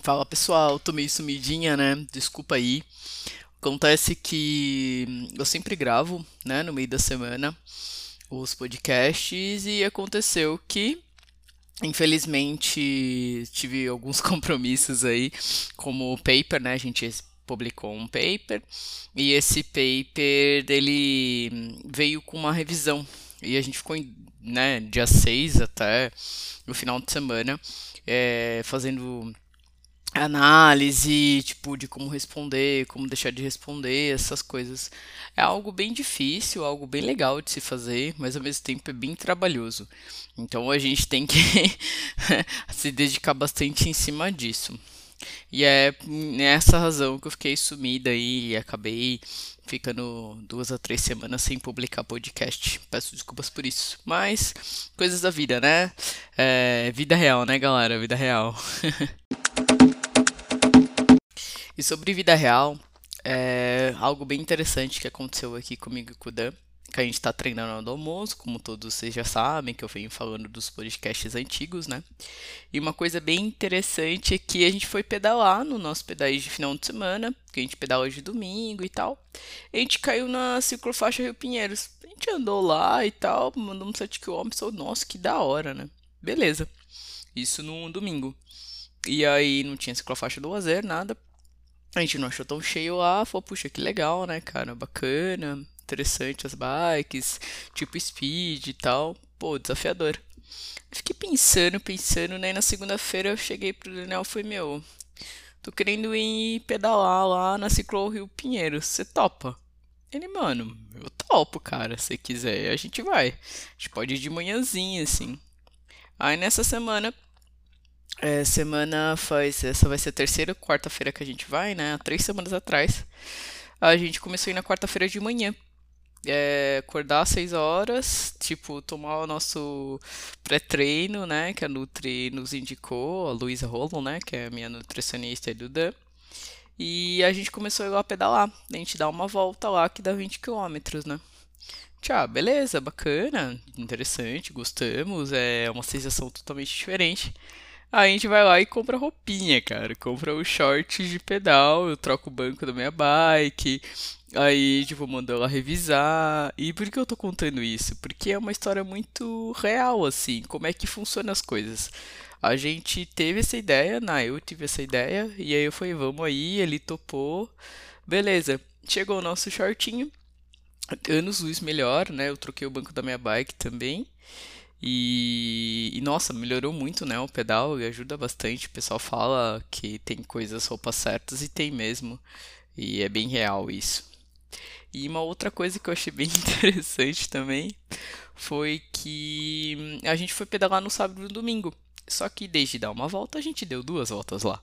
Fala pessoal, tô meio sumidinha, né? Desculpa aí. Acontece que eu sempre gravo, né, no meio da semana, os podcasts e aconteceu que, infelizmente, tive alguns compromissos aí, como o paper, né? A gente publicou um paper e esse paper ele veio com uma revisão e a gente ficou, né, dia 6 até no final de semana é, fazendo análise, tipo, de como responder, como deixar de responder, essas coisas. É algo bem difícil, algo bem legal de se fazer, mas ao mesmo tempo é bem trabalhoso. Então a gente tem que se dedicar bastante em cima disso. E é nessa razão que eu fiquei sumida e acabei ficando duas a três semanas sem publicar podcast. Peço desculpas por isso. Mas, coisas da vida, né? É, vida real, né, galera? Vida real. E sobre vida real, é algo bem interessante que aconteceu aqui comigo e com o Dan, que a gente está treinando no almoço, como todos vocês já sabem, que eu venho falando dos podcasts antigos, né? E uma coisa bem interessante é que a gente foi pedalar no nosso pedais de final de semana, que a gente pedala hoje domingo e tal. E a gente caiu na ciclofaixa Rio Pinheiros. A gente andou lá e tal, mandou uns 7 km, nossa, que da hora, né? Beleza. Isso no domingo. E aí não tinha ciclofaixa do Azer, nada. A gente não achou tão cheio lá, falou, puxa, que legal, né, cara? Bacana, interessante as bikes, tipo speed e tal. Pô, desafiador. fiquei pensando, pensando, né? Na segunda-feira eu cheguei pro Daniel e falei, meu, tô querendo ir pedalar lá na Ciclo Rio Pinheiro, você topa? Ele, mano, eu topo, cara, se quiser, a gente vai. A gente pode ir de manhãzinha, assim. Aí nessa semana é, semana faz. Essa vai ser a terceira quarta-feira que a gente vai, né? Há três semanas atrás. A gente começou a ir na quarta-feira de manhã. É, acordar às 6 horas, tipo, tomar o nosso pré-treino, né? Que a Nutri nos indicou, a Luísa Rolo, né? Que é a minha nutricionista do Dan. E a gente começou a ir lá pedalar. A gente dá uma volta lá que dá 20 km, né? Tchau, beleza, bacana, interessante, gostamos, é uma sensação totalmente diferente. Aí a gente vai lá e compra roupinha, cara. Compra o short de pedal, eu troco o banco da minha bike. Aí, tipo, mando ela revisar. E por que eu tô contando isso? Porque é uma história muito real, assim. Como é que funcionam as coisas. A gente teve essa ideia, na eu tive essa ideia. E aí eu falei, vamos aí, ele topou. Beleza. Chegou o nosso shortinho. Anos luz melhor, né? Eu troquei o banco da minha bike também. E, e, nossa, melhorou muito, né, o pedal e ajuda bastante. O pessoal fala que tem coisas roupas certas e tem mesmo. E é bem real isso. E uma outra coisa que eu achei bem interessante também foi que a gente foi pedalar no sábado e no domingo. Só que desde dar uma volta, a gente deu duas voltas lá.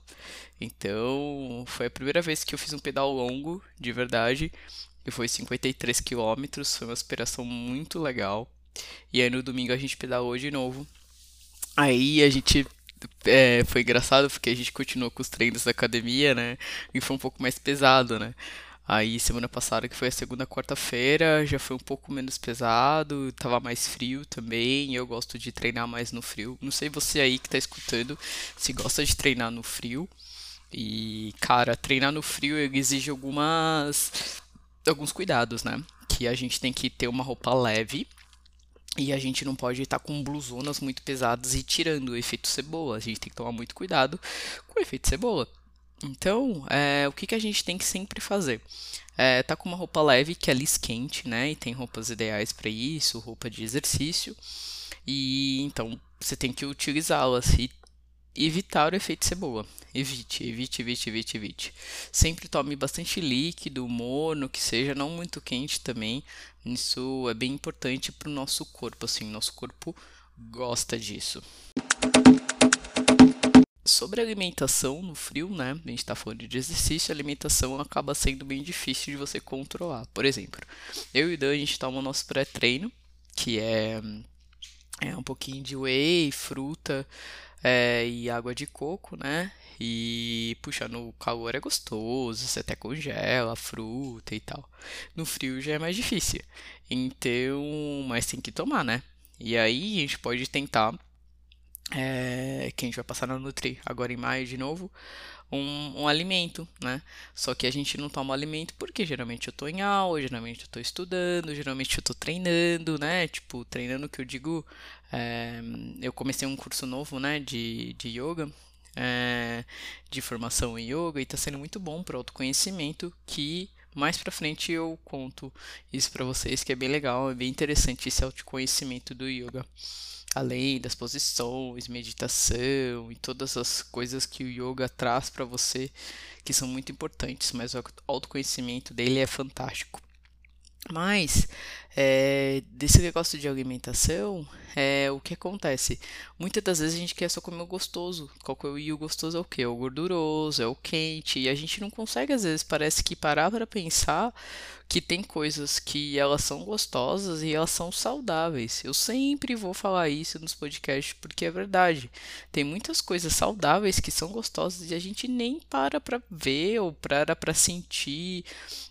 Então, foi a primeira vez que eu fiz um pedal longo, de verdade. E foi 53 quilômetros, foi uma aspiração muito legal. E aí no domingo a gente pedalou de novo. Aí a gente. É, foi engraçado porque a gente continuou com os treinos da academia, né? E foi um pouco mais pesado, né? Aí semana passada, que foi a segunda quarta-feira, já foi um pouco menos pesado, tava mais frio também. Eu gosto de treinar mais no frio. Não sei você aí que tá escutando se gosta de treinar no frio. E, cara, treinar no frio exige algumas alguns cuidados, né? Que a gente tem que ter uma roupa leve e a gente não pode estar com blusonas muito pesadas e tirando o efeito cebola. A gente tem que tomar muito cuidado com o efeito cebola. Então, é, o que, que a gente tem que sempre fazer? É, tá com uma roupa leve que é lisa quente, né? E tem roupas ideais para isso, roupa de exercício. E então você tem que utilizá-las e evitar o efeito cebola. Evite, evite, evite, evite, evite. Sempre tome bastante líquido, morno, que seja não muito quente também. Isso é bem importante para o nosso corpo, assim, nosso corpo gosta disso. Sobre alimentação no frio, né? A gente está falando de exercício, a alimentação acaba sendo bem difícil de você controlar. Por exemplo, eu e o Dan, a gente toma o nosso pré-treino, que é, é um pouquinho de whey, fruta, é, e água de coco, né? E, puxa, no calor é gostoso, você até congela fruta e tal. No frio já é mais difícil. Então, mas tem que tomar, né? E aí a gente pode tentar é, que a gente vai passar na Nutri agora em maio de novo, um, um, alimento, né? Só que a gente não toma alimento porque geralmente eu tô em aula, geralmente eu tô estudando, geralmente eu tô treinando, né? Tipo, treinando que eu digo, é, eu comecei um curso novo, né, de, de yoga, é, de formação em yoga e tá sendo muito bom para autoconhecimento que mais pra frente eu conto isso para vocês, que é bem legal, é bem interessante esse autoconhecimento do yoga além das posições, meditação e todas as coisas que o yoga traz para você, que são muito importantes, mas o autoconhecimento dele é fantástico. Mas é, desse negócio de alimentação, é o que acontece? Muitas das vezes a gente quer só comer o gostoso. É e o gostoso é o que? É o gorduroso, é o quente. E a gente não consegue, às vezes, parece que parar para pensar que tem coisas que elas são gostosas e elas são saudáveis. Eu sempre vou falar isso nos podcasts porque é verdade. Tem muitas coisas saudáveis que são gostosas e a gente nem para pra ver ou para pra sentir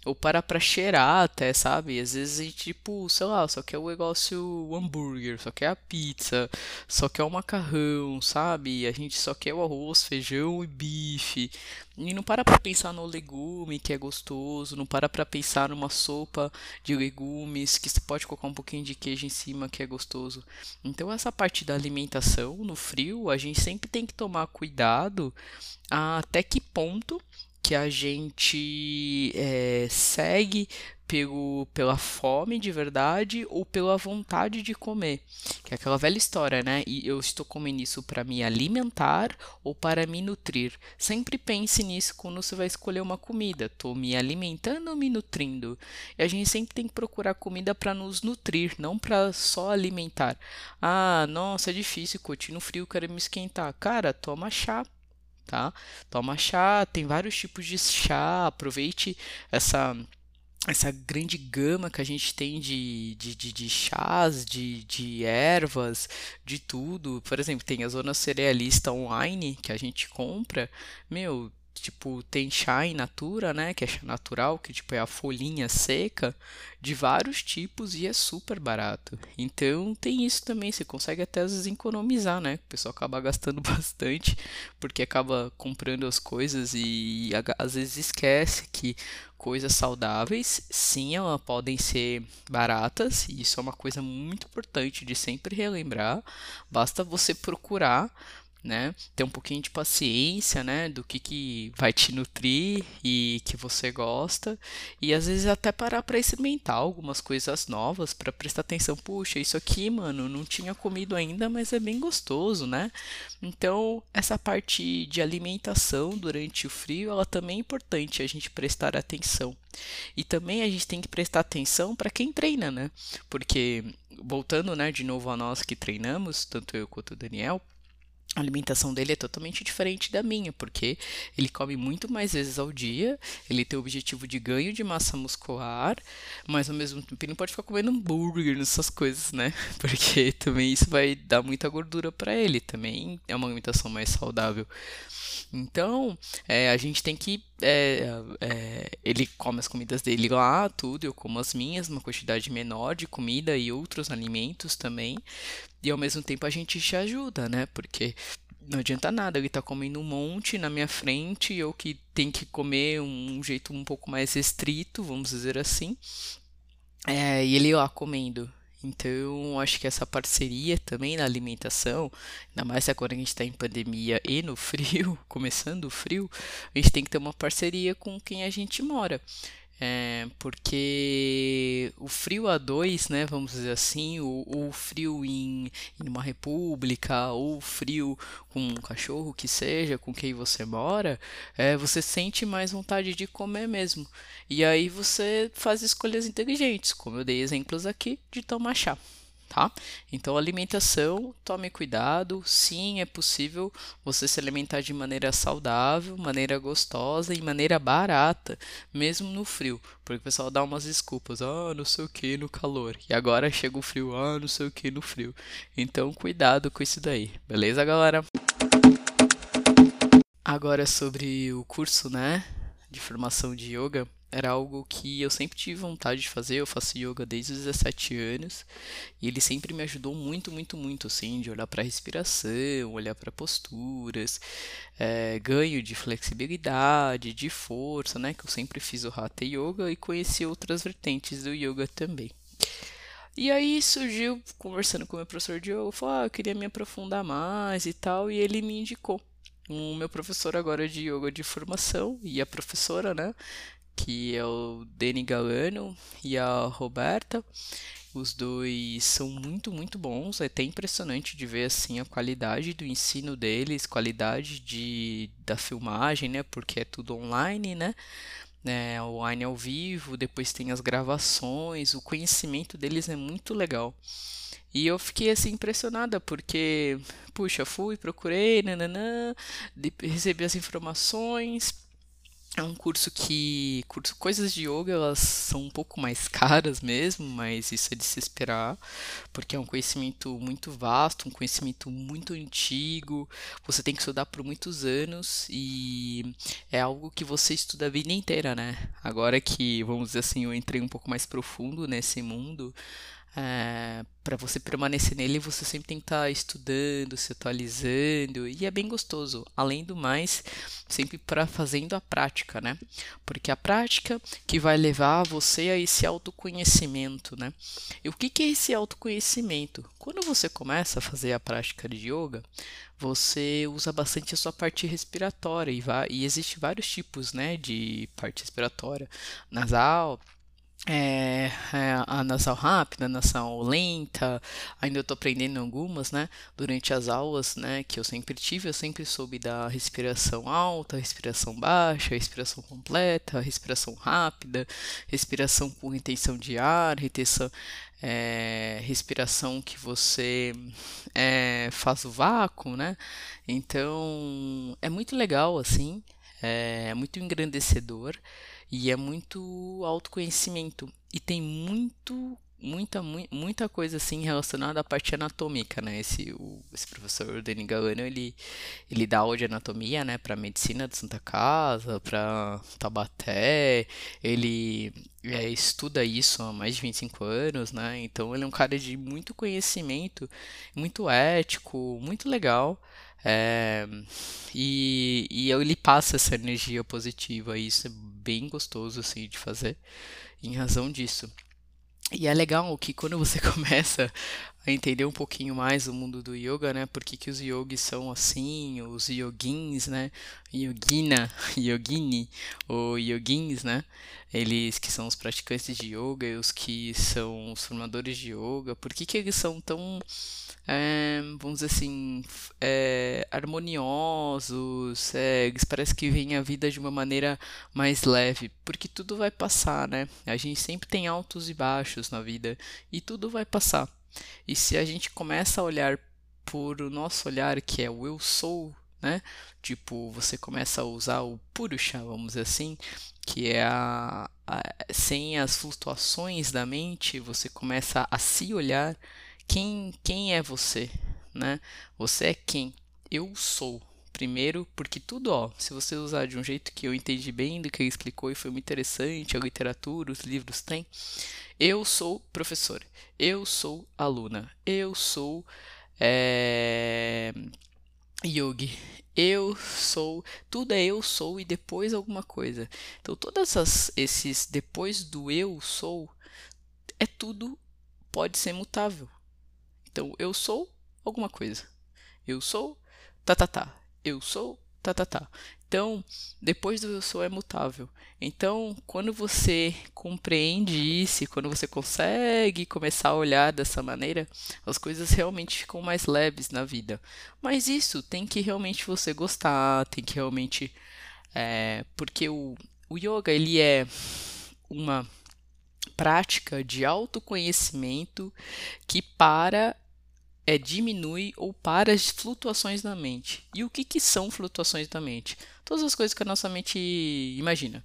ou para pra cheirar até, sabe? Às vezes a gente, tipo, sei lá, só quer o negócio o hambúrguer, só quer a pizza, só quer o macarrão, sabe? A gente só quer o arroz, feijão e bife. E não para pra pensar no legume que é gostoso, não para pra pensar numa sopa de legumes que você pode colocar um pouquinho de queijo em cima que é gostoso. Então essa parte da alimentação no frio, a gente sempre tem que tomar cuidado até que ponto que a gente é, segue pelo, pela fome de verdade ou pela vontade de comer. Que é aquela velha história, né? E eu estou comendo isso para me alimentar ou para me nutrir. Sempre pense nisso quando você vai escolher uma comida. Estou me alimentando ou me nutrindo? E a gente sempre tem que procurar comida para nos nutrir, não para só alimentar. Ah, nossa, é difícil, curtir no frio, quero me esquentar. Cara, toma chá tá? Toma chá, tem vários tipos de chá, aproveite essa essa grande gama que a gente tem de, de, de, de, chás, de, de ervas, de tudo. Por exemplo, tem a zona cerealista online que a gente compra. Meu, tipo, tem chá in natura, né, que é chá natural, que tipo é a folhinha seca, de vários tipos e é super barato. Então tem isso também, você consegue até às vezes economizar, né? O pessoal acaba gastando bastante porque acaba comprando as coisas e às vezes esquece que coisas saudáveis, sim, elas podem ser baratas, e isso é uma coisa muito importante de sempre relembrar. Basta você procurar né? Ter um pouquinho de paciência, né? Do que, que vai te nutrir e que você gosta. E às vezes até parar para experimentar algumas coisas novas, para prestar atenção. Puxa, isso aqui, mano, não tinha comido ainda, mas é bem gostoso, né? Então, essa parte de alimentação durante o frio, ela também é importante a gente prestar atenção. E também a gente tem que prestar atenção para quem treina, né? Porque voltando, né, de novo a nós que treinamos, tanto eu quanto o Daniel, a alimentação dele é totalmente diferente da minha, porque ele come muito mais vezes ao dia, ele tem o objetivo de ganho de massa muscular, mas ao mesmo tempo ele não pode ficar comendo hambúrguer nessas coisas, né? Porque também isso vai dar muita gordura para ele, também é uma alimentação mais saudável. Então, é, a gente tem que. É, é, ele come as comidas dele lá, tudo, eu como as minhas, uma quantidade menor de comida e outros alimentos também. E ao mesmo tempo a gente te ajuda, né? Porque não adianta nada ele tá comendo um monte na minha frente, eu que tem que comer um jeito um pouco mais restrito, vamos dizer assim. É, e ele lá comendo então, acho que essa parceria também na alimentação, ainda mais agora a gente está em pandemia e no frio, começando o frio, a gente tem que ter uma parceria com quem a gente mora. É, porque o frio a dois, né, vamos dizer assim, o, o frio em, em, uma república, ou frio com um cachorro que seja, com quem você mora, é, você sente mais vontade de comer mesmo. E aí você faz escolhas inteligentes, como eu dei exemplos aqui de tomar chá tá? Então, alimentação, tome cuidado. Sim, é possível você se alimentar de maneira saudável, maneira gostosa e maneira barata, mesmo no frio. Porque o pessoal dá umas desculpas, ah, não sei o que no calor. E agora chega o frio, ah, não sei o que no frio. Então, cuidado com isso daí. Beleza, galera? Agora sobre o curso, né, de formação de yoga. Era algo que eu sempre tive vontade de fazer. Eu faço yoga desde os 17 anos e ele sempre me ajudou muito, muito, muito, assim, de olhar para a respiração, olhar para posturas, é, ganho de flexibilidade, de força, né? Que eu sempre fiz o Hatha Yoga e conheci outras vertentes do yoga também. E aí surgiu, conversando com o meu professor de yoga, falou, ah, eu queria me aprofundar mais e tal, e ele me indicou. O meu professor agora de yoga de formação e a professora, né, que é o Dani Galano e a Roberta. Os dois são muito, muito bons. É até impressionante de ver assim a qualidade do ensino deles, qualidade de, da filmagem, né? Porque é tudo online, né? É, online ao vivo, depois tem as gravações, o conhecimento deles é muito legal. E eu fiquei assim impressionada porque, puxa, fui, procurei, nananã, recebi as informações, é um curso que curso, coisas de yoga elas são um pouco mais caras mesmo, mas isso é de se esperar, porque é um conhecimento muito vasto, um conhecimento muito antigo. Você tem que estudar por muitos anos e é algo que você estuda a vida inteira, né? Agora que, vamos dizer assim, eu entrei um pouco mais profundo nesse mundo, é, para você permanecer nele, você sempre tem que estar tá estudando, se atualizando, e é bem gostoso. Além do mais, sempre para fazendo a prática, né? Porque a prática que vai levar você a esse autoconhecimento, né? E o que, que é esse autoconhecimento? Quando você começa a fazer a prática de yoga, você usa bastante a sua parte respiratória e, vai, e existe vários tipos, né, de parte respiratória, nasal, é, é, a nasal rápida, a nasal lenta, ainda tô aprendendo algumas, né? Durante as aulas, né, que eu sempre tive, eu sempre soube da respiração alta, respiração baixa, respiração completa, respiração rápida, respiração com retenção de ar, retenção, é, respiração que você é, faz o vácuo, né? Então, é muito legal, assim, é muito engrandecedor. E é muito autoconhecimento. E tem muito, muita, muita coisa assim relacionada à parte anatômica, né? Esse, o, esse professor Denis Galano, ele, ele dá aula de anatomia, né? Para medicina de Santa Casa, para Tabaté. Ele é, estuda isso há mais de 25 anos, né? Então ele é um cara de muito conhecimento, muito ético, muito legal. É, e, e ele passa essa energia positiva, e isso é bem gostoso assim de fazer, em razão disso. E é legal que quando você começa a entender um pouquinho mais o mundo do yoga, né? Por que, que os yogis são assim, os yogins, né? Yogina, yogini, ou yogins, né? Eles que são os praticantes de yoga e os que são os formadores de yoga, por que, que eles são tão é, vamos dizer assim, é, harmoniosos, é, parece que vem a vida de uma maneira mais leve, porque tudo vai passar, né? A gente sempre tem altos e baixos na vida e tudo vai passar. E se a gente começa a olhar por o nosso olhar, que é o eu sou, né? Tipo, você começa a usar o Purusha, vamos dizer assim, que é a, a sem as flutuações da mente, você começa a se olhar quem, quem é você, né? Você é quem? Eu sou. Primeiro, porque tudo, ó, se você usar de um jeito que eu entendi bem do que ele explicou e foi muito interessante, a literatura, os livros têm. Eu sou professor, eu sou aluna, eu sou é, yogi, eu sou, tudo é eu sou e depois alguma coisa. Então, todas esses depois do eu sou é tudo pode ser mutável. Então, eu sou alguma coisa. Eu sou tá tá tá. Eu sou tá tá tá. Então, depois do eu sou é mutável. Então, quando você compreende isso, quando você consegue começar a olhar dessa maneira, as coisas realmente ficam mais leves na vida. Mas isso tem que realmente você gostar, tem que realmente. É, porque o, o yoga ele é uma prática de autoconhecimento que para é, diminui ou para as flutuações da mente. E o que, que são flutuações da mente? todas as coisas que a nossa mente imagina.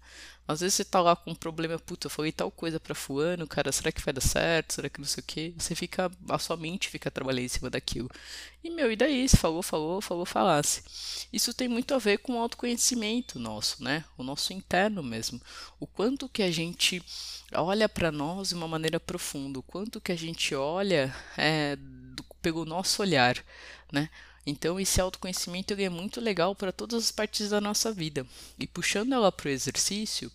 Às vezes você tá lá com um problema, puta, eu falei tal coisa pra fulano, cara, será que vai dar certo? Será que não sei o quê? Você fica, a sua mente fica trabalhando em cima daquilo. E, meu, e daí? Você falou, falou, falou, falasse. Isso tem muito a ver com o autoconhecimento nosso, né? O nosso interno mesmo. O quanto que a gente olha para nós de uma maneira profunda, o quanto que a gente olha é, pelo nosso olhar, né? Então, esse autoconhecimento ele é muito legal para todas as partes da nossa vida. E puxando ela para o exercício,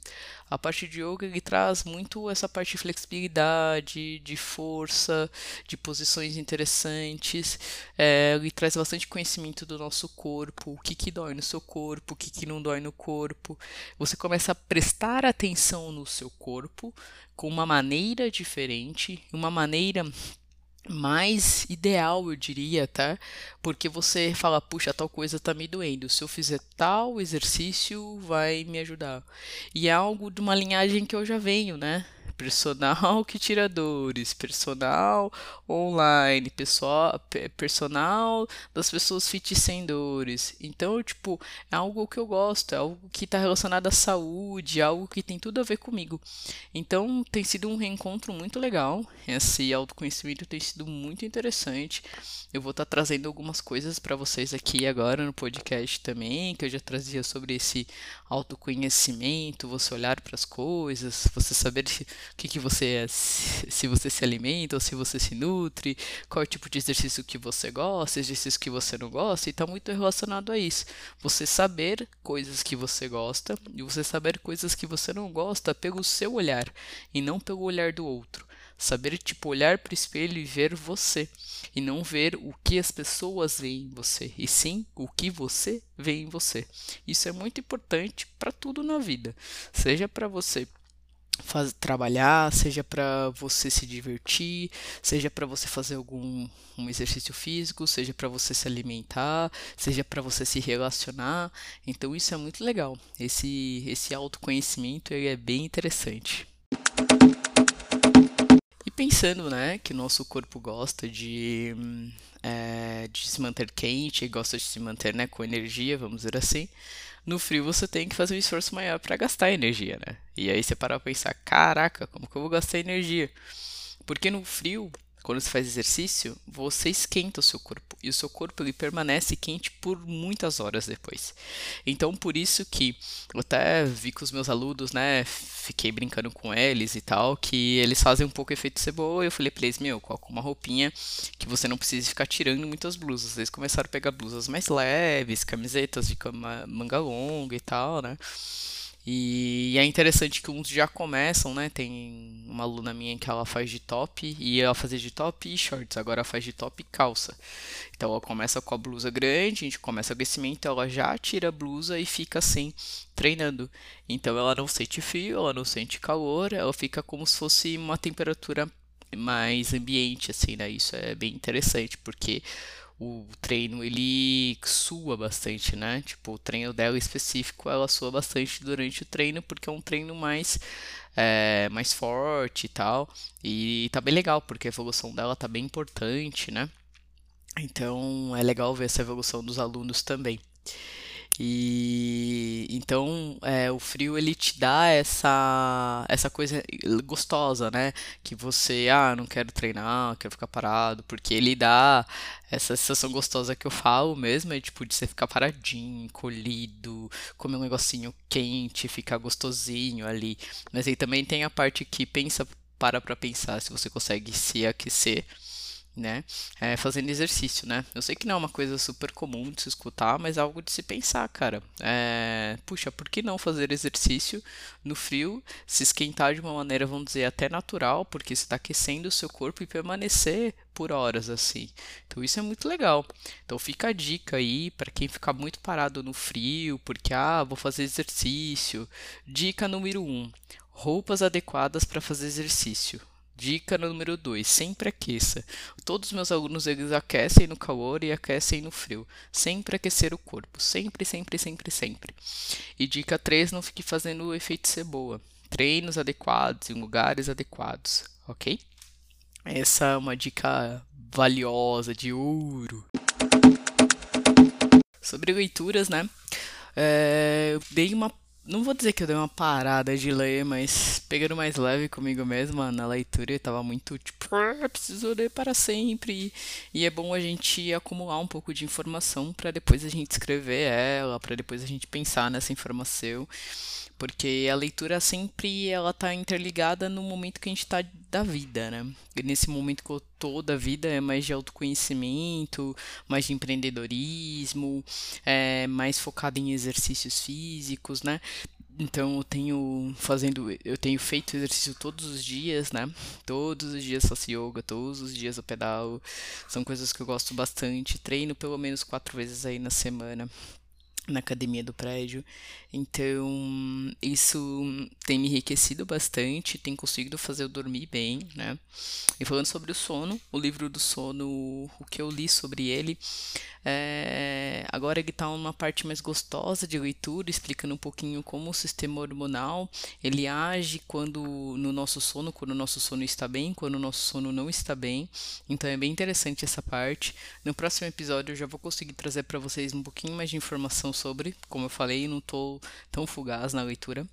a parte de yoga ele traz muito essa parte de flexibilidade, de força, de posições interessantes. É, ele traz bastante conhecimento do nosso corpo, o que, que dói no seu corpo, o que, que não dói no corpo. Você começa a prestar atenção no seu corpo com uma maneira diferente, uma maneira mais ideal, eu diria, tá? Porque você fala, puxa, tal coisa tá me doendo. Se eu fizer tal exercício, vai me ajudar. E é algo de uma linhagem que eu já venho, né? Personal que tira dores, personal online, pessoal, personal das pessoas fit sem dores. Então, tipo, é algo que eu gosto, é algo que está relacionado à saúde, é algo que tem tudo a ver comigo. Então, tem sido um reencontro muito legal. Esse autoconhecimento tem sido muito interessante. Eu vou estar tá trazendo algumas coisas para vocês aqui agora no podcast também, que eu já trazia sobre esse autoconhecimento, você olhar para as coisas, você saber o que, que você é, se você se alimenta ou se você se nutre, qual é o tipo de exercício que você gosta, exercício que você não gosta, e está muito relacionado a isso. Você saber coisas que você gosta e você saber coisas que você não gosta pelo seu olhar e não pelo olhar do outro. Saber, tipo, olhar para o espelho e ver você. E não ver o que as pessoas veem em você. E sim o que você vê em você. Isso é muito importante para tudo na vida. Seja para você Faz, trabalhar, seja para você se divertir, seja para você fazer algum um exercício físico, seja para você se alimentar, seja para você se relacionar. Então isso é muito legal. Esse esse autoconhecimento ele é bem interessante pensando, né, que nosso corpo gosta de, é, de se manter quente, gosta de se manter, né, com energia, vamos dizer assim. No frio você tem que fazer um esforço maior para gastar energia, né? E aí você para pensar, caraca, como que eu vou gastar energia? Porque no frio quando você faz exercício, você esquenta o seu corpo e o seu corpo ele permanece quente por muitas horas depois. Então, por isso que eu até vi com os meus alunos, né, fiquei brincando com eles e tal, que eles fazem um pouco efeito cebola. Eu falei pra eles, meu, coloca uma roupinha que você não precisa ficar tirando muitas blusas. Eles começaram a pegar blusas mais leves, camisetas de manga longa e tal, né? E é interessante que uns já começam, né? Tem uma aluna minha que ela faz de top e ela fazia de top e shorts, agora ela faz de top e calça. Então ela começa com a blusa grande, a gente começa o aquecimento, ela já tira a blusa e fica assim, treinando. Então ela não sente frio, ela não sente calor, ela fica como se fosse uma temperatura mais ambiente, assim, né? Isso é bem interessante, porque o treino ele sua bastante, né? Tipo, o treino dela específico ela sua bastante durante o treino porque é um treino mais é, mais forte e tal. E tá bem legal porque a evolução dela tá bem importante, né? Então é legal ver essa evolução dos alunos também. E então é, o frio ele te dá essa essa coisa gostosa, né? Que você, ah, não quero treinar, quero ficar parado, porque ele dá essa sensação gostosa que eu falo mesmo, é tipo de você ficar paradinho, encolhido, comer um negocinho quente, ficar gostosinho ali. Mas aí também tem a parte que pensa, para pra pensar se você consegue se aquecer né? É, fazendo exercício, né? Eu sei que não é uma coisa super comum de se escutar, mas é algo de se pensar, cara. É, puxa, por que não fazer exercício no frio, se esquentar de uma maneira, vamos dizer, até natural, porque você está aquecendo o seu corpo e permanecer por horas assim. Então isso é muito legal. Então fica a dica aí para quem ficar muito parado no frio, porque ah, vou fazer exercício. Dica número 1: um, roupas adequadas para fazer exercício. Dica número 2, sempre aqueça. Todos os meus alunos eles aquecem no calor e aquecem no frio. Sempre aquecer o corpo, sempre, sempre, sempre, sempre. E dica 3, não fique fazendo o efeito cebola. Treinos adequados em lugares adequados, ok? Essa é uma dica valiosa de ouro. Sobre leituras, né? É, eu dei uma. Não vou dizer que eu dei uma parada de ler, mas pegando mais leve comigo mesma na leitura, eu tava muito tipo, "Ah, preciso ler para sempre. E é bom a gente acumular um pouco de informação para depois a gente escrever ela, para depois a gente pensar nessa informação. Porque a leitura sempre ela tá interligada no momento que a gente tá da vida, né? Nesse momento que eu tô da vida é mais de autoconhecimento, mais de empreendedorismo, é mais focado em exercícios físicos, né? Então eu tenho fazendo, eu tenho feito exercício todos os dias, né? Todos os dias faço yoga, todos os dias eu pedalo. São coisas que eu gosto bastante. Treino pelo menos quatro vezes aí na semana na academia do prédio. Então, isso tem me enriquecido bastante, tem conseguido fazer eu dormir bem, né? E falando sobre o sono, o livro do sono, o que eu li sobre ele, é... agora ele está numa parte mais gostosa de leitura, explicando um pouquinho como o sistema hormonal ele age quando no nosso sono, quando o nosso sono está bem, quando o nosso sono não está bem. Então é bem interessante essa parte. No próximo episódio eu já vou conseguir trazer para vocês um pouquinho mais de informação sobre, como eu falei, não estou tão fugaz na leitura.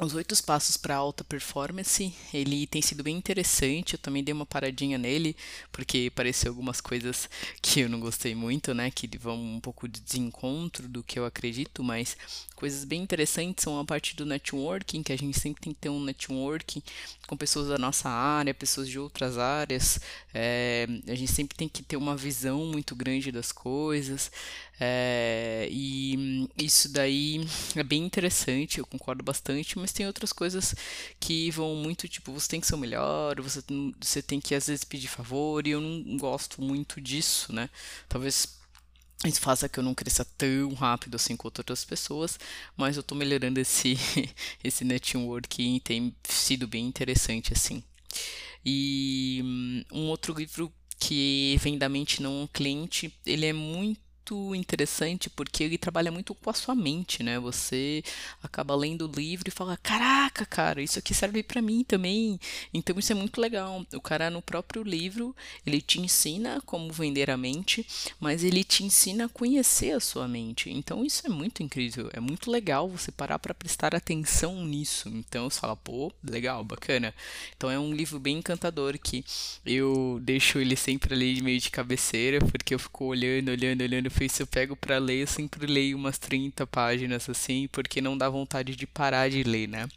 Os oito passos para alta performance, ele tem sido bem interessante. Eu também dei uma paradinha nele, porque pareceu algumas coisas que eu não gostei muito, né? Que vão um pouco de desencontro do que eu acredito, mas coisas bem interessantes são a parte do networking, que a gente sempre tem que ter um networking com pessoas da nossa área, pessoas de outras áreas. É, a gente sempre tem que ter uma visão muito grande das coisas. É, e isso daí é bem interessante, eu concordo bastante, mas tem outras coisas que vão muito, tipo, você tem que ser o melhor, você, você tem que às vezes pedir favor, e eu não gosto muito disso, né? Talvez isso faça que eu não cresça tão rápido assim quanto outras pessoas, mas eu tô melhorando esse, esse networking e tem sido bem interessante assim. E hum, um outro livro que vem da mente não um cliente, ele é muito muito interessante porque ele trabalha muito com a sua mente, né? Você acaba lendo o livro e fala: "Caraca, cara, isso aqui serve para mim também". Então isso é muito legal. O cara no próprio livro, ele te ensina como vender a mente, mas ele te ensina a conhecer a sua mente. Então isso é muito incrível, é muito legal você parar para prestar atenção nisso. Então você fala: "Pô, legal, bacana". Então é um livro bem encantador que eu deixo ele sempre ali meio de cabeceira, porque eu fico olhando, olhando, olhando se eu pego para ler, eu sempre leio umas 30 páginas assim, porque não dá vontade de parar de ler, né?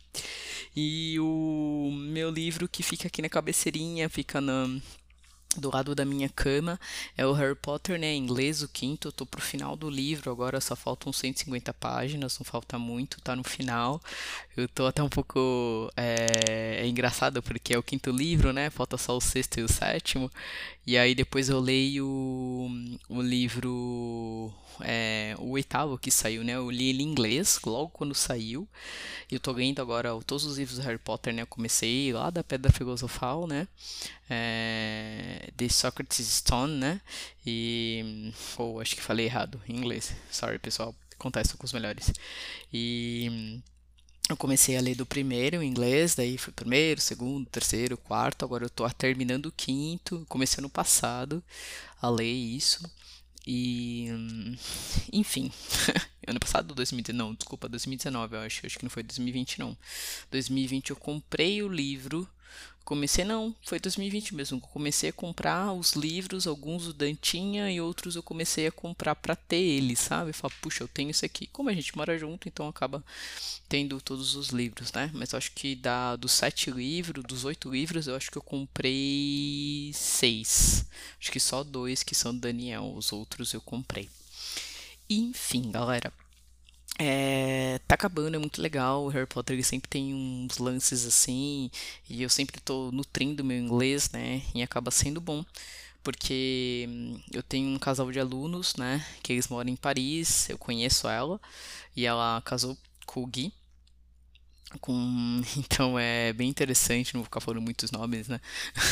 E o meu livro que fica aqui na cabeceirinha, fica na do lado da minha cama é o Harry Potter, né, em inglês, o quinto, eu tô pro final do livro, agora só faltam 150 páginas, não falta muito, tá no final. Eu tô até um pouco é, é engraçado porque é o quinto livro, né? Falta só o sexto e o sétimo. E aí depois eu leio o, o livro é, o oitavo que saiu, né? Eu li ele em inglês logo quando saiu. Eu tô lendo agora todos os livros do Harry Potter, né? Eu comecei lá da Pedra Filosofal, né? É, The Socrates Stone, né? E. Ou oh, acho que falei errado em inglês. Sorry, pessoal. Acontece com os melhores. E. Eu comecei a ler do primeiro em inglês, daí foi primeiro, segundo, terceiro, quarto, agora eu tô terminando o quinto, comecei no passado a ler isso. E. Enfim. ano passado, 2019, não, desculpa, 2019, eu acho. Acho que não foi 2020, não. 2020 eu comprei o livro Comecei, não, foi 2020 mesmo. Comecei a comprar os livros, alguns o Dan tinha e outros eu comecei a comprar para ter eles, sabe? Falar, puxa, eu tenho isso aqui. Como a gente mora junto, então acaba tendo todos os livros, né? Mas eu acho que da, dos sete livros, dos oito livros, eu acho que eu comprei seis. Acho que só dois que são do Daniel, os outros eu comprei. Enfim, galera. É, tá acabando, é muito legal. O Harry Potter sempre tem uns lances assim, e eu sempre tô nutrindo meu inglês, né? E acaba sendo bom, porque hum, eu tenho um casal de alunos, né? Que eles moram em Paris, eu conheço ela, e ela casou com o Gui. Com... Então é bem interessante, não vou ficar falando muitos nomes, né?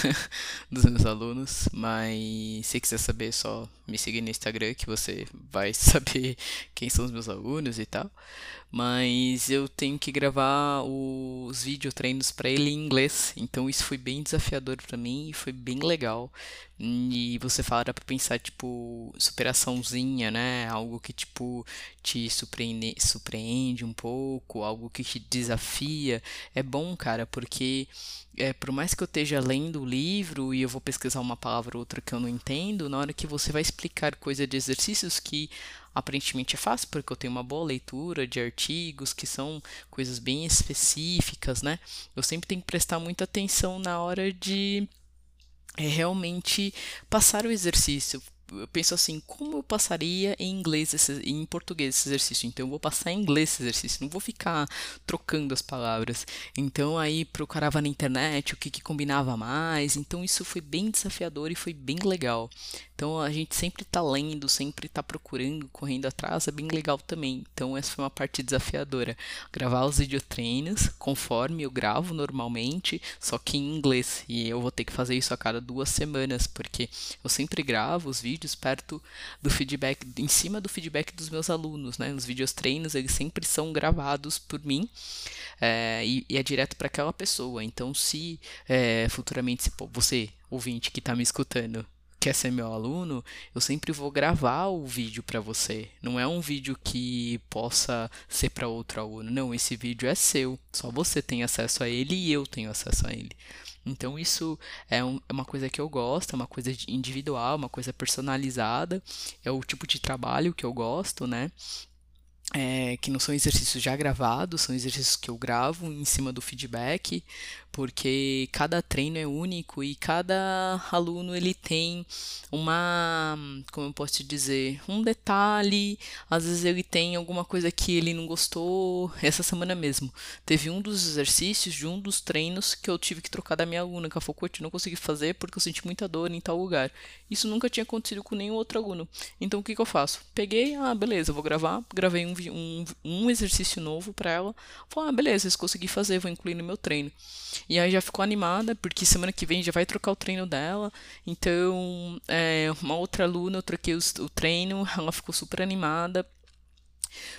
dos meus alunos, mas se quiser saber, é só me seguir no Instagram que você vai saber quem são os meus alunos e tal. Mas eu tenho que gravar os vídeo treinos para ele em inglês, então isso foi bem desafiador para mim e foi bem legal. E você fala pra pensar, tipo, superaçãozinha, né? Algo que, tipo, te surpreende, surpreende um pouco, algo que te desafia. É bom, cara, porque é, por mais que eu esteja lendo o livro e eu vou pesquisar uma palavra ou outra que eu não entendo, na hora que você vai explicar coisa de exercícios que aparentemente é fácil, porque eu tenho uma boa leitura de artigos que são coisas bem específicas, né? Eu sempre tenho que prestar muita atenção na hora de é, realmente passar o exercício, eu penso assim, como eu passaria em inglês, esse, em português esse exercício? Então eu vou passar em inglês esse exercício, não vou ficar trocando as palavras. Então aí procurava na internet o que, que combinava mais. Então isso foi bem desafiador e foi bem legal. Então a gente sempre está lendo, sempre está procurando, correndo atrás, é bem legal também. Então essa foi uma parte desafiadora. Gravar os videotreinos conforme eu gravo normalmente, só que em inglês. E eu vou ter que fazer isso a cada duas semanas, porque eu sempre gravo os vídeos perto do feedback, em cima do feedback dos meus alunos, né? Os vídeos treinos, eles sempre são gravados por mim é, e, e, é direto para aquela pessoa. Então, se é, futuramente, se, pô, você, ouvinte que está me escutando, quer ser meu aluno, eu sempre vou gravar o vídeo para você. Não é um vídeo que possa ser para outro aluno. Não, esse vídeo é seu. Só você tem acesso a ele e eu tenho acesso a ele. Então isso é, um, é uma coisa que eu gosto, é uma coisa individual, uma coisa personalizada, é o tipo de trabalho que eu gosto, né? É, que não são exercícios já gravados, são exercícios que eu gravo em cima do feedback, porque cada treino é único e cada aluno ele tem uma, como eu posso te dizer, um detalhe, às vezes ele tem alguma coisa que ele não gostou. Essa semana mesmo, teve um dos exercícios de um dos treinos que eu tive que trocar da minha aluna, que ela falou, não consegui fazer porque eu senti muita dor em tal lugar. Isso nunca tinha acontecido com nenhum outro aluno. Então o que, que eu faço? Peguei, ah, beleza, vou gravar, gravei um, um, um exercício novo para ela. Falei, ah, beleza, se consegui fazer, vou incluir no meu treino. E aí já ficou animada, porque semana que vem já vai trocar o treino dela. Então, é, uma outra aluna, eu troquei o treino, ela ficou super animada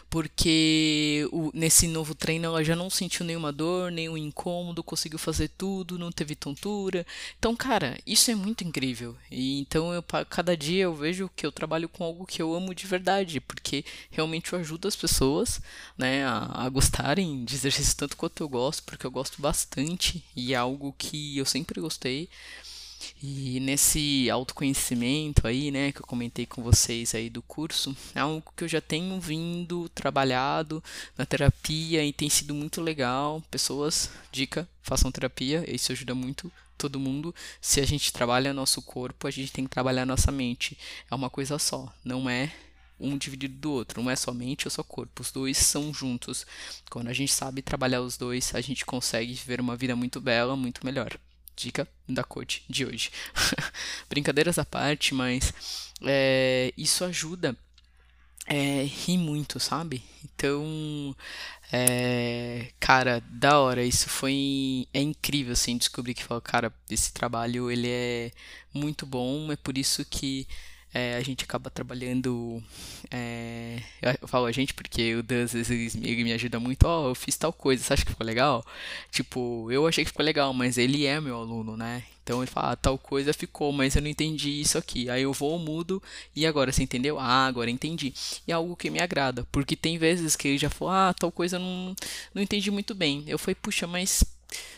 porque o, nesse novo treino ela já não sentiu nenhuma dor, nenhum incômodo, conseguiu fazer tudo, não teve tontura. Então, cara, isso é muito incrível. E então eu cada dia eu vejo que eu trabalho com algo que eu amo de verdade, porque realmente eu ajudo as pessoas, né, a, a gostarem de exercício tanto quanto eu gosto, porque eu gosto bastante e é algo que eu sempre gostei. E nesse autoconhecimento aí, né, que eu comentei com vocês aí do curso, é algo que eu já tenho vindo, trabalhado na terapia e tem sido muito legal. Pessoas, dica, façam terapia, isso ajuda muito todo mundo. Se a gente trabalha nosso corpo, a gente tem que trabalhar nossa mente. É uma coisa só, não é um dividido do outro, não é só mente ou só corpo, os dois são juntos. Quando a gente sabe trabalhar os dois, a gente consegue viver uma vida muito bela, muito melhor dica da coach de hoje. Brincadeiras à parte, mas é, isso ajuda é, rir muito, sabe? Então, é, cara, da hora, isso foi é incrível assim descobrir que cara, esse trabalho ele é muito bom, é por isso que é, a gente acaba trabalhando. É, eu falo a gente porque o Dan às vezes ele me ajuda muito. Ó, oh, eu fiz tal coisa, você acha que ficou legal? Tipo, eu achei que ficou legal, mas ele é meu aluno, né? Então ele fala, ah, tal coisa ficou, mas eu não entendi isso aqui. Aí eu vou, mudo, e agora você entendeu? Ah, agora entendi. E é algo que me agrada, porque tem vezes que ele já falou, ah, tal coisa eu não, não entendi muito bem. Eu falei, puxa, mas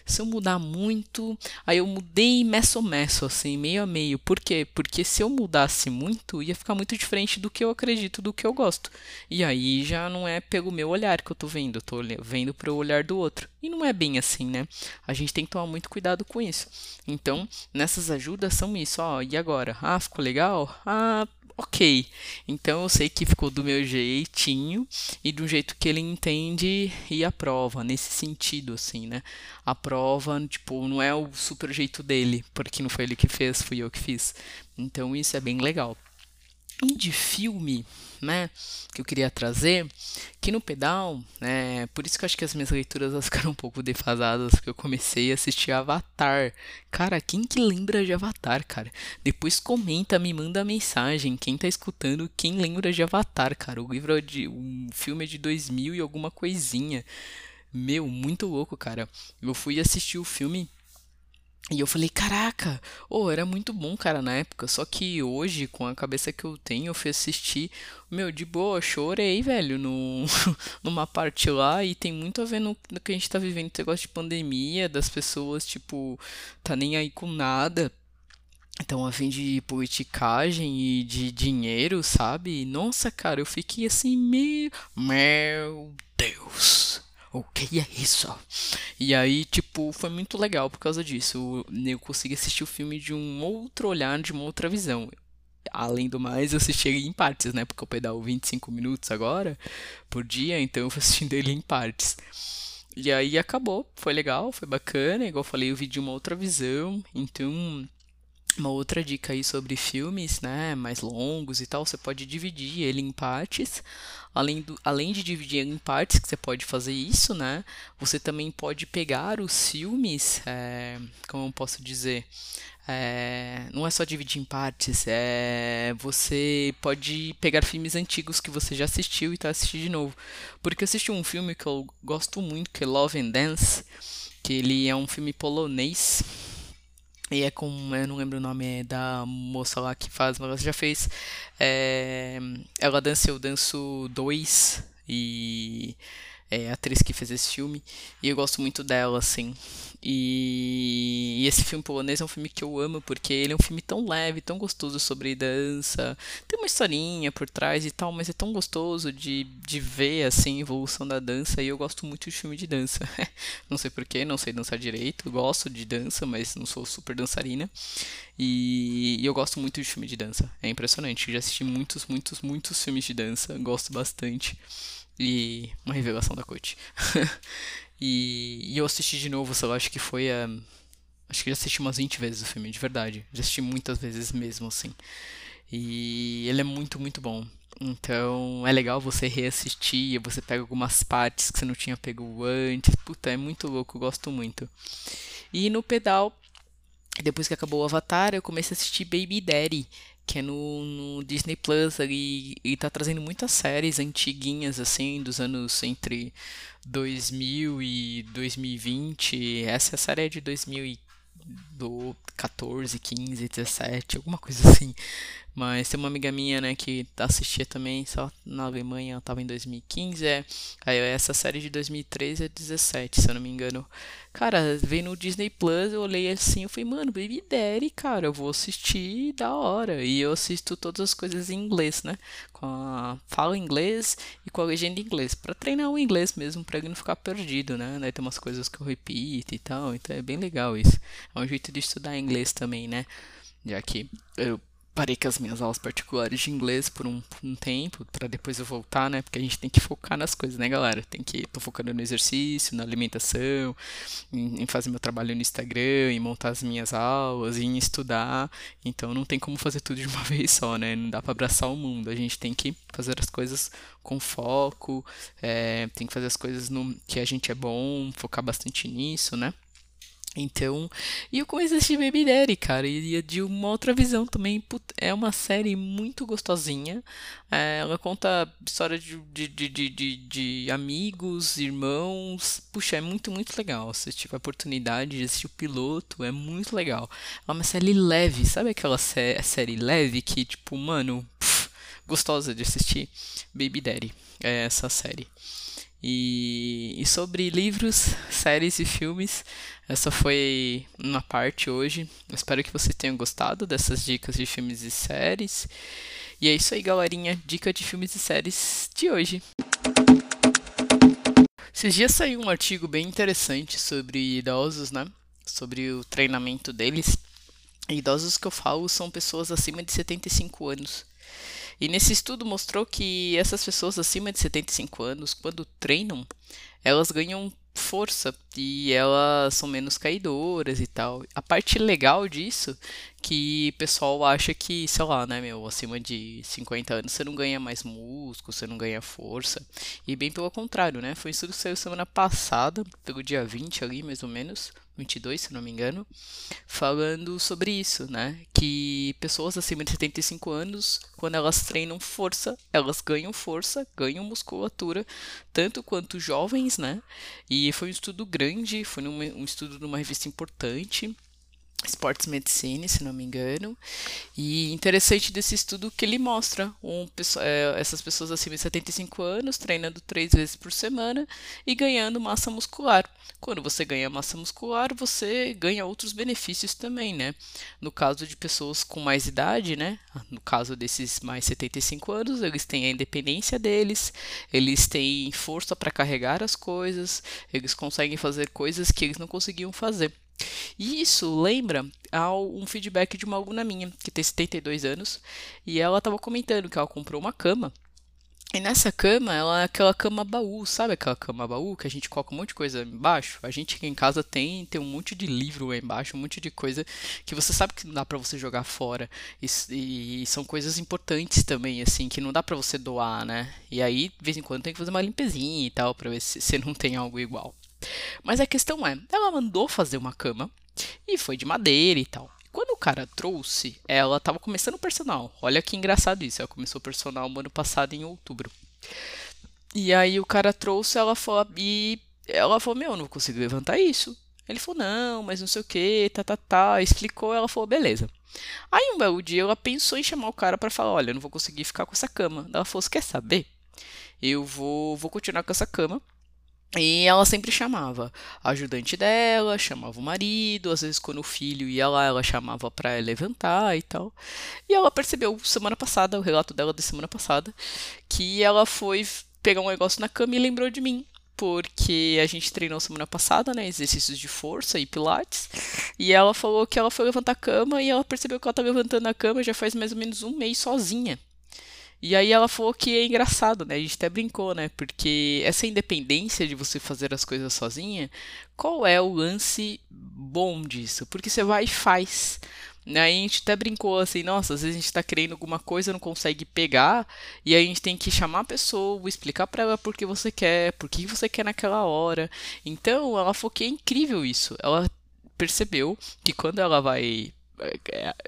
se eu mudar muito, aí eu mudei messo-messo, assim, meio a meio. Por quê? Porque se eu mudasse muito, ia ficar muito diferente do que eu acredito, do que eu gosto. E aí já não é pelo meu olhar que eu tô vendo, eu tô vendo pro olhar do outro. E não é bem assim, né? A gente tem que tomar muito cuidado com isso. Então, nessas ajudas são isso, ó, e agora? Ah, ficou legal? Ah, ok. Então eu sei que ficou do meu jeitinho e do jeito que ele entende e aprova, nesse sentido, assim, né? A prova, tipo, não é o super jeito dele, porque não foi ele que fez, fui eu que fiz. Então isso é bem legal. De filme, né, que eu queria trazer, que no pedal, né, por isso que eu acho que as minhas leituras elas ficaram um pouco defasadas, porque eu comecei a assistir Avatar. Cara, quem que lembra de Avatar, cara? Depois comenta, me manda mensagem, quem tá escutando, quem lembra de Avatar, cara? O livro é de, um filme é de 2000 e alguma coisinha. Meu, muito louco, cara. Eu fui assistir o filme E eu falei, caraca, oh, era muito bom, cara, na época. Só que hoje, com a cabeça que eu tenho, eu fui assistir, meu, de boa, chorei, velho, no, numa parte lá. E tem muito a ver no, no que a gente tá vivendo, esse negócio de pandemia, das pessoas, tipo, tá nem aí com nada. Então, a fim de politicagem e de dinheiro, sabe? Nossa, cara, eu fiquei assim, meio. Meu Deus! O que é isso? E aí, tipo, foi muito legal por causa disso. Eu consegui assistir o filme de um outro olhar, de uma outra visão. Além do mais, eu assisti ele em partes, né? Porque eu pedalo 25 minutos agora por dia, então eu fui assistindo ele em partes. E aí acabou, foi legal, foi bacana. Igual eu falei, eu vi de uma outra visão. Então, uma outra dica aí sobre filmes, né, mais longos e tal, você pode dividir ele em partes. Além, do, além de dividir em partes, que você pode fazer isso, né, você também pode pegar os filmes, é, como eu posso dizer, é, não é só dividir em partes, é, você pode pegar filmes antigos que você já assistiu e tá assistindo de novo. Porque eu assisti um filme que eu gosto muito, que é Love and Dance, que ele é um filme polonês, e é com, eu não lembro o nome da moça lá que faz, mas ela já fez. É, ela dança Eu Danço 2 e é atriz que fez esse filme. E eu gosto muito dela, assim. E, e, esse filme polonês é um filme que eu amo porque ele é um filme tão leve, tão gostoso sobre dança. Tem uma historinha por trás e tal, mas é tão gostoso de, de ver assim a evolução da dança. E eu gosto muito de filme de dança. não sei porquê, não sei dançar direito. Gosto de dança, mas não sou super dançarina. E, e eu gosto muito de filme de dança. É impressionante. Eu já assisti muitos, muitos, muitos filmes de dança. Gosto bastante. E uma revelação da coach. e, e, eu assisti de novo, sei lá, acho que foi a. Acho que já assisti umas 20 vezes o filme, de verdade. Já assisti muitas vezes mesmo, assim. E ele é muito, muito bom. Então é legal você reassistir, você pega algumas partes que você não tinha pego antes. Puta, é muito louco, gosto muito. E no pedal, depois que acabou o Avatar, eu comecei a assistir Baby Daddy, que é no, no Disney Plus ali, e tá trazendo muitas séries antiguinhas, assim, dos anos entre 2000 e 2020. Essa é série é de 2014, 15, 17, alguma coisa assim. Mas tem uma amiga minha, né, que assistia também, só na Alemanha, ela tava em 2015, é. Aí essa série de 2013 é 17, se eu não me engano. Cara, veio no Disney Plus, eu olhei assim, eu falei, mano, Baby Daddy, cara, eu vou assistir da hora. E eu assisto todas as coisas em inglês, né? Com a fala inglês e com a legenda em inglês, para treinar o inglês mesmo, pra ele não ficar perdido, né? Daí tem umas coisas que eu repito e tal, então é bem legal isso. É um jeito de estudar inglês também, né? Já que eu parei com as minhas aulas particulares de inglês por um, um tempo, para depois eu voltar, né? Porque a gente tem que focar nas coisas, né, galera? Tem que tô focando no exercício, na alimentação, em, em, fazer meu trabalho no Instagram, em montar as minhas aulas, em estudar. Então não tem como fazer tudo de uma vez só, né? Não dá para abraçar o mundo. A gente tem que fazer as coisas com foco, é, tem que fazer as coisas no que a gente é bom, focar bastante nisso, né? Então, e eu comecei a assistir Baby Daddy, cara, e de uma outra visão também. É uma série muito gostosinha. É, ela conta história de, de, de, de, de amigos, irmãos. Puxa, é muito, muito legal. Se tiver a oportunidade de assistir o piloto, é muito legal. É uma série leve, sabe aquela sé série leve que, tipo, mano, pff, gostosa de assistir? Baby Daddy, é essa série. E, e sobre livros, séries e filmes, essa foi uma parte hoje. espero que você tenha gostado dessas dicas de filmes e séries. E é isso aí, galerinha. Dica de filmes e séries de hoje. Esses dias saiu um artigo bem interessante sobre idosos, né? Sobre o treinamento deles. E idosos que eu falo são pessoas acima de 75 anos. E nesse estudo mostrou que essas pessoas acima de 75 anos, quando treinam, elas ganham força e elas são menos caidoras e tal. A parte legal disso que o pessoal acha que, sei lá, né, meu, acima de 50 anos você não ganha mais músculo, você não ganha força. E bem pelo contrário, né? Foi estudo que saiu semana passada, pelo dia 20 ali, mais ou menos, 22, se não me engano, falando sobre isso, né? Que pessoas acima de 75 anos, quando elas treinam força, elas ganham força, ganham musculatura, tanto quanto jovens, né? E foi um estudo grande, foi um estudo de uma revista importante. Sports Medicine, se não me engano. E interessante desse estudo que ele mostra um, é, essas pessoas acima de 75 anos treinando três vezes por semana e ganhando massa muscular. Quando você ganha massa muscular, você ganha outros benefícios também, né? No caso de pessoas com mais idade, né? No caso desses mais 75 anos, eles têm a independência deles, eles têm força para carregar as coisas, eles conseguem fazer coisas que eles não conseguiam fazer. E isso lembra ao um feedback de uma aluna minha, que tem 72 anos, e ela estava comentando que ela comprou uma cama. E nessa cama, ela é aquela cama baú, sabe aquela cama baú que a gente coloca um monte de coisa embaixo? A gente aqui em casa tem, tem um monte de livro embaixo, um monte de coisa que você sabe que não dá para você jogar fora. E, e, são coisas importantes também, assim, que não dá para você doar, né? E aí, de vez em quando, tem que fazer uma limpezinha e tal, para ver se você não tem algo igual. Mas a questão é, ela mandou fazer uma cama e foi de madeira e tal. Quando o cara trouxe, ela tava começando o personal. Olha que engraçado isso. Ela começou o personal no ano passado em outubro. E aí o cara trouxe, ela falou e ela falou: "Meu, eu não consigo levantar isso". Ele falou: "Não, mas não sei o que, tá, tá, tá". Explicou, ela falou: "Beleza". Aí um belo dia ela pensou em chamar o cara para falar: "Olha, eu não vou conseguir ficar com essa cama". Ela falou: "Você quer saber? Eu vou vou continuar com essa cama e ela sempre chamava a ajudante dela, chamava o marido, às vezes quando o filho ia lá, ela chamava para levantar e tal. E ela percebeu semana passada, o relato dela de semana passada, que ela foi pegar um negócio na cama e lembrou de mim. Porque a gente treinou semana passada, né? Exercícios de força e pilates. E ela falou que ela foi levantar a cama e ela percebeu que ela tá levantando a cama já faz mais ou menos um mês sozinha. E aí ela falou que é engraçado, né? A gente até brincou, né? Porque essa independência de você fazer as coisas sozinha, qual é o lance bom disso? Porque você vai e faz. Aí a gente até brincou assim, nossa, às vezes a gente tá querendo alguma coisa, não consegue pegar, e aí a gente tem que chamar a pessoa, explicar para ela por que você quer, por que você quer naquela hora. Então ela falou que é incrível isso. Ela percebeu que quando ela vai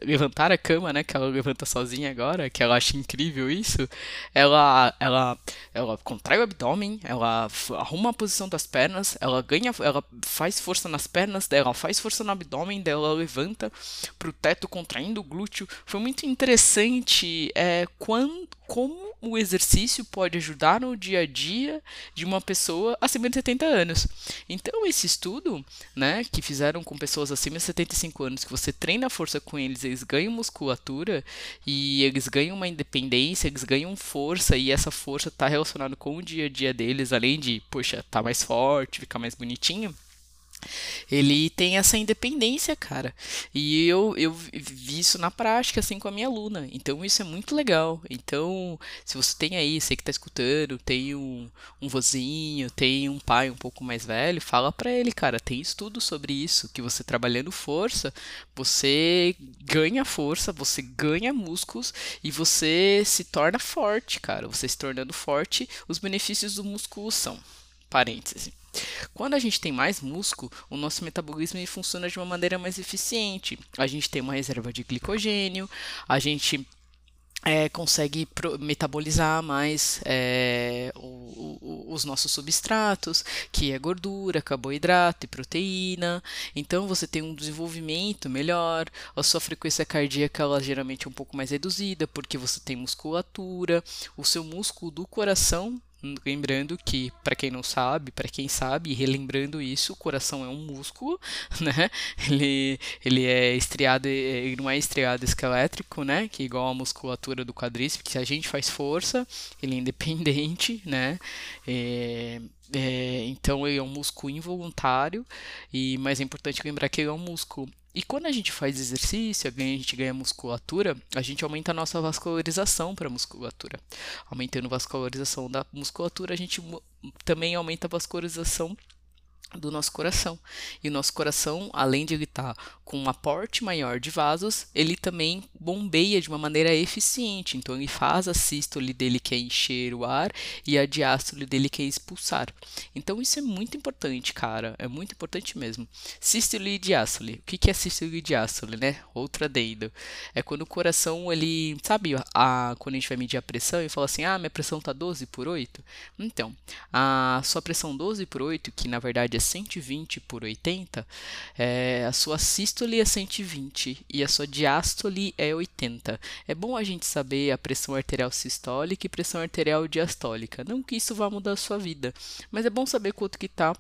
levantar a cama, né, que ela levanta sozinha agora, que ela acha incrível isso, ela ela ela contrai o abdômen, ela arruma a posição das pernas, ela ganha, ela faz força nas pernas dela, faz força no abdômen dela, levanta pro teto contraindo o glúteo. Foi muito interessante é, quando como o exercício pode ajudar no dia a dia de uma pessoa acima de 70 anos. Então, esse estudo, né, que fizeram com pessoas acima de 75 anos, que você treina a força com eles, eles ganham musculatura e eles ganham uma independência, eles ganham força e essa força está relacionada com o dia a dia deles, além de, poxa, tá mais forte, ficar mais bonitinho ele tem essa independência, cara. E eu, eu vi isso na prática, assim, com a minha aluna. Então, isso é muito legal. Então, se você tem aí, você que tá escutando, tem um, um vozinho, tem um pai um pouco mais velho, fala pra ele, cara, tem estudo sobre isso, que você trabalhando força, você ganha força, você ganha músculos e você se torna forte, cara. Você se tornando forte, os benefícios do músculo são. Parêntese. Quando a gente tem mais músculo, o nosso metabolismo funciona de uma maneira mais eficiente. A gente tem uma reserva de glicogênio, a gente é, consegue metabolizar mais é, o, o, os nossos substratos, que é gordura, carboidrato e proteína. Então você tem um desenvolvimento melhor, a sua frequência cardíaca ela geralmente é um pouco mais reduzida, porque você tem musculatura, o seu músculo do coração Lembrando que, para quem não sabe, para quem sabe, relembrando isso, o coração é um músculo, né? Ele, ele é estriado, ele não é estriado esquelétrico, né? Que é igual a musculatura do quadríceps, que se a gente faz força, ele é independente, né? É, é, então ele é um músculo involuntário, e mas é importante lembrar que ele é um músculo e quando a gente faz exercício, a gente ganha musculatura, a gente aumenta a nossa vascularização para a musculatura. Aumentando a vascularização da musculatura, a gente também aumenta a vascularização do nosso coração. E o nosso coração, além de ele estar tá com um aporte maior de vasos, ele também bombeia de uma maneira eficiente. Então ele faz a sístole dele que é encher o ar e a diástole dele que é expulsar. Então isso é muito importante, cara. É muito importante mesmo. Sístole e diástole. O que é sístole e diástole, né? Outra dedo. É quando o coração, ele, sabe, a, quando a gente vai medir a pressão e fala assim: "Ah, minha pressão tá 12 por 8". Então, a sua pressão 12 por 8, que na verdade é 120 por 80, é, a sua sístole é 120 e a sua diástole é 80. É bom a gente saber a pressão arterial sistólica e pressão arterial diastólica. Não que isso vá mudar a sua vida, mas é bom saber quanto que está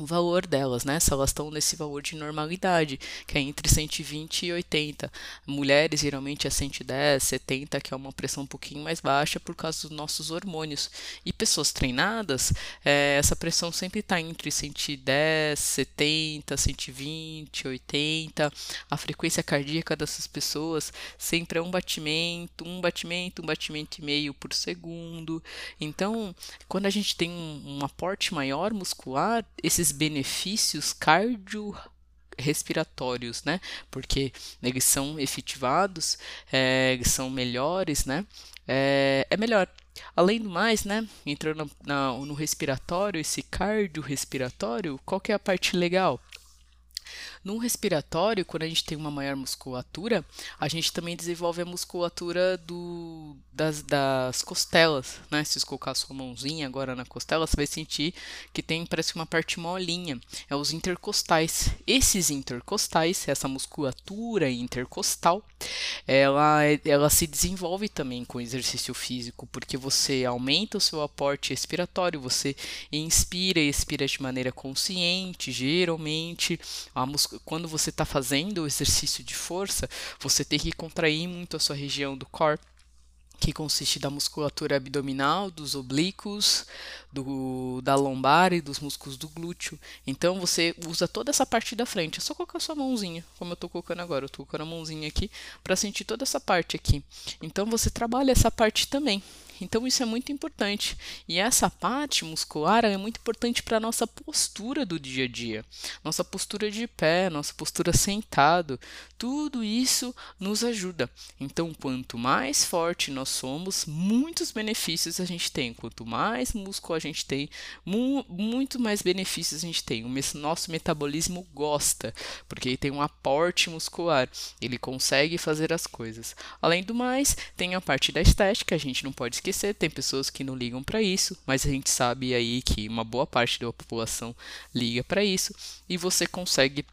o valor delas, né? Se elas estão nesse valor de normalidade, que é entre 120 e 80. Mulheres geralmente é 110, 70, que é uma pressão um pouquinho mais baixa por causa dos nossos hormônios. E pessoas treinadas, é, essa pressão sempre está entre 110, 70, 120, 80. A frequência cardíaca dessas pessoas sempre é um batimento, um batimento, um batimento e meio por segundo. Então, quando a gente tem um, um aporte maior muscular, esses esses benefícios cardiorrespiratórios, né? Porque eles são efetivados, é, eles são melhores, né? É, é melhor. Além do mais, né, entrando na, no respiratório, esse cardiorrespiratório, qual que é a parte legal? No respiratório, quando a gente tem uma maior musculatura, a gente também desenvolve a musculatura do, das, das costelas, né? Se você colocar sua mãozinha agora na costela, você vai sentir que tem, parece uma parte molinha. É os intercostais. Esses intercostais, essa musculatura intercostal, ela, ela se desenvolve também com exercício físico, porque você aumenta o seu aporte respiratório, você inspira e expira de maneira consciente, geralmente quando você está fazendo o exercício de força, você tem que contrair muito a sua região do core que consiste da musculatura abdominal, dos oblíquos, do, da lombar e dos músculos do glúteo. Então você usa toda essa parte da frente. É só colocar sua mãozinha, como eu estou colocando agora. Eu estou colocando a mãozinha aqui para sentir toda essa parte aqui. Então você trabalha essa parte também. Então isso é muito importante. E essa parte muscular é muito importante para a nossa postura do dia a dia. Nossa postura de pé, nossa postura sentado, tudo isso nos ajuda. Então, quanto mais forte nós somos, muitos benefícios a gente tem. Quanto mais músculo a gente tem, mu muito mais benefícios a gente tem. O nosso metabolismo gosta, porque tem um aporte muscular, ele consegue fazer as coisas. Além do mais, tem a parte da estética, a gente não pode esquecer tem pessoas que não ligam para isso, mas a gente sabe aí que uma boa parte da população liga para isso e você consegue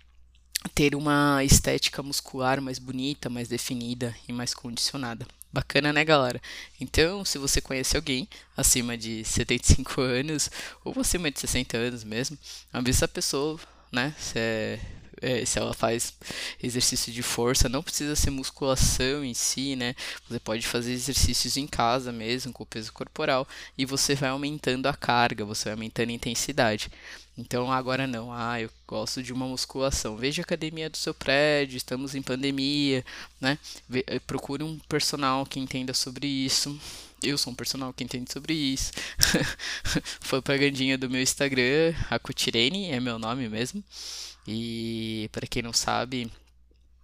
ter uma estética muscular mais bonita, mais definida e mais condicionada. Bacana, né, galera? Então, se você conhece alguém acima de 75 anos ou acima de 60 anos mesmo, avisa a pessoa, né? Se é é, se ela faz exercício de força, não precisa ser musculação em si, né? Você pode fazer exercícios em casa mesmo, com o peso corporal, e você vai aumentando a carga, você vai aumentando a intensidade. Então agora não, ah, eu gosto de uma musculação. Veja a academia do seu prédio, estamos em pandemia, né? Eh, procure um personal que entenda sobre isso. Eu sou um personal que entende sobre isso. Foi propagandinha do meu Instagram, a Cutirene, é meu nome mesmo. E para quem não sabe,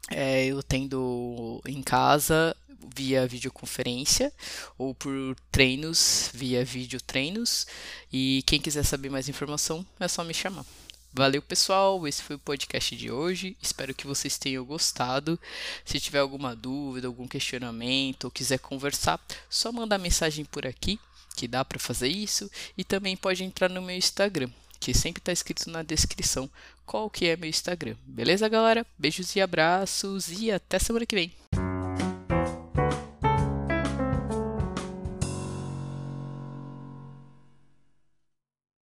é, eu tendo em casa via videoconferência ou por treinos via videotreinos. E quem quiser saber mais informação é só me chamar. Valeu, pessoal. Esse foi o podcast de hoje. Espero que vocês tenham gostado. Se tiver alguma dúvida, algum questionamento ou quiser conversar, só mandar mensagem por aqui, que dá para fazer isso. E também pode entrar no meu Instagram, que sempre está escrito na descrição qual que é meu Instagram. Beleza, galera? Beijos e abraços e até semana que vem.